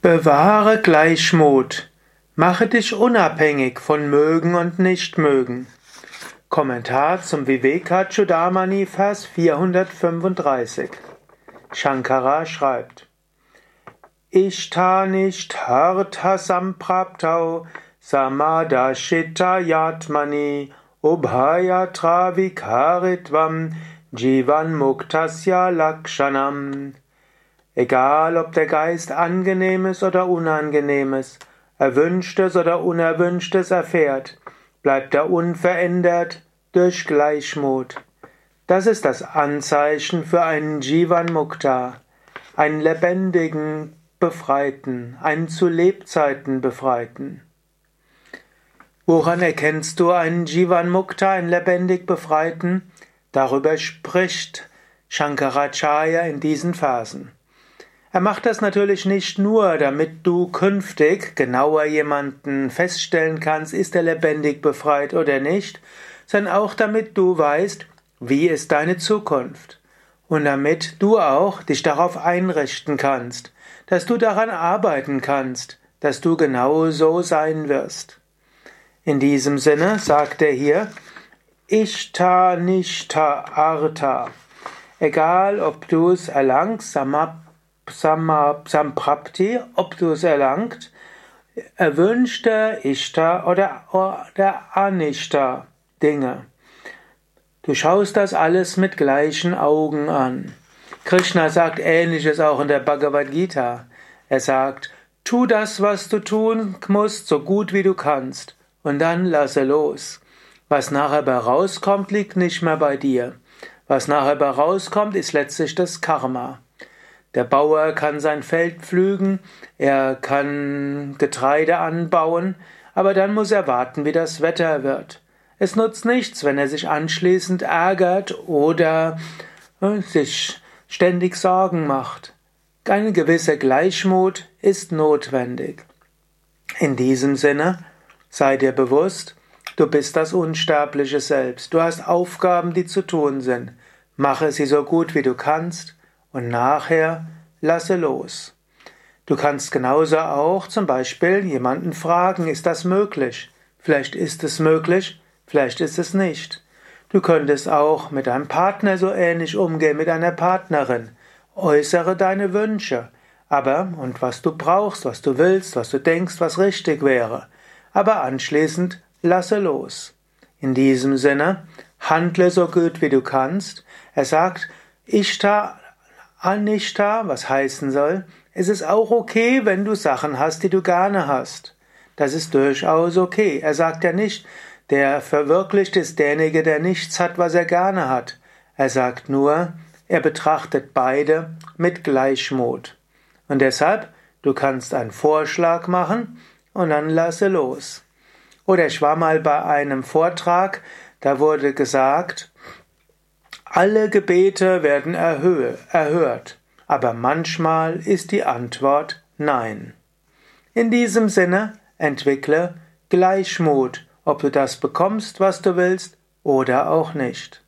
Bewahre Gleichmut. Mache dich unabhängig von Mögen und Nichtmögen. Kommentar zum Vivekachudamani, Vers 435. Shankara schreibt: Ishta nicht hartha sampraptau samadashita yatmani ubhayatra vikaritvam jivan muktasya lakshanam Egal, ob der Geist angenehmes oder unangenehmes, erwünschtes oder unerwünschtes erfährt, bleibt er unverändert durch Gleichmut. Das ist das Anzeichen für einen Jivan Mukta, einen lebendigen Befreiten, einen zu Lebzeiten Befreiten. Woran erkennst du einen Jivan Mukta, einen lebendig Befreiten? Darüber spricht Shankaracharya in diesen Phasen. Er macht das natürlich nicht nur, damit du künftig genauer jemanden feststellen kannst, ist er lebendig befreit oder nicht, sondern auch damit du weißt, wie ist deine Zukunft. Und damit du auch dich darauf einrichten kannst, dass du daran arbeiten kannst, dass du genau so sein wirst. In diesem Sinne sagt er hier, Ishta Nishta Arta. Egal, ob du es erlangst, Samap Samprapti, ob du es erlangt, erwünschte Ishta oder, oder Anishta Dinge. Du schaust das alles mit gleichen Augen an. Krishna sagt ähnliches auch in der Bhagavad Gita. Er sagt, tu das, was du tun musst, so gut wie du kannst, und dann lasse los. Was nachher bei rauskommt, liegt nicht mehr bei dir. Was nachher bei rauskommt, ist letztlich das Karma. Der Bauer kann sein Feld pflügen, er kann Getreide anbauen, aber dann muss er warten, wie das Wetter wird. Es nutzt nichts, wenn er sich anschließend ärgert oder äh, sich ständig Sorgen macht. Eine gewisse Gleichmut ist notwendig. In diesem Sinne, sei dir bewusst, du bist das unsterbliche Selbst. Du hast Aufgaben, die zu tun sind. Mache sie so gut wie du kannst und nachher lasse los. Du kannst genauso auch zum Beispiel jemanden fragen, ist das möglich? Vielleicht ist es möglich, vielleicht ist es nicht. Du könntest auch mit deinem Partner so ähnlich umgehen, mit einer Partnerin. Äußere deine Wünsche, aber und was du brauchst, was du willst, was du denkst, was richtig wäre. Aber anschließend lasse los. In diesem Sinne, handle so gut wie du kannst. Er sagt, Ishta Anishta, was heißen soll, es ist auch okay, wenn du Sachen hast, die du gerne hast. Das ist durchaus okay. Er sagt ja nicht, der verwirklicht ist derjenige, der nichts hat, was er gerne hat. Er sagt nur, er betrachtet beide mit Gleichmut. Und deshalb, du kannst einen Vorschlag machen und dann lasse los. Oder ich war mal bei einem Vortrag, da wurde gesagt, alle Gebete werden erhört, aber manchmal ist die Antwort Nein. In diesem Sinne entwickle Gleichmut, ob du das bekommst, was du willst, oder auch nicht.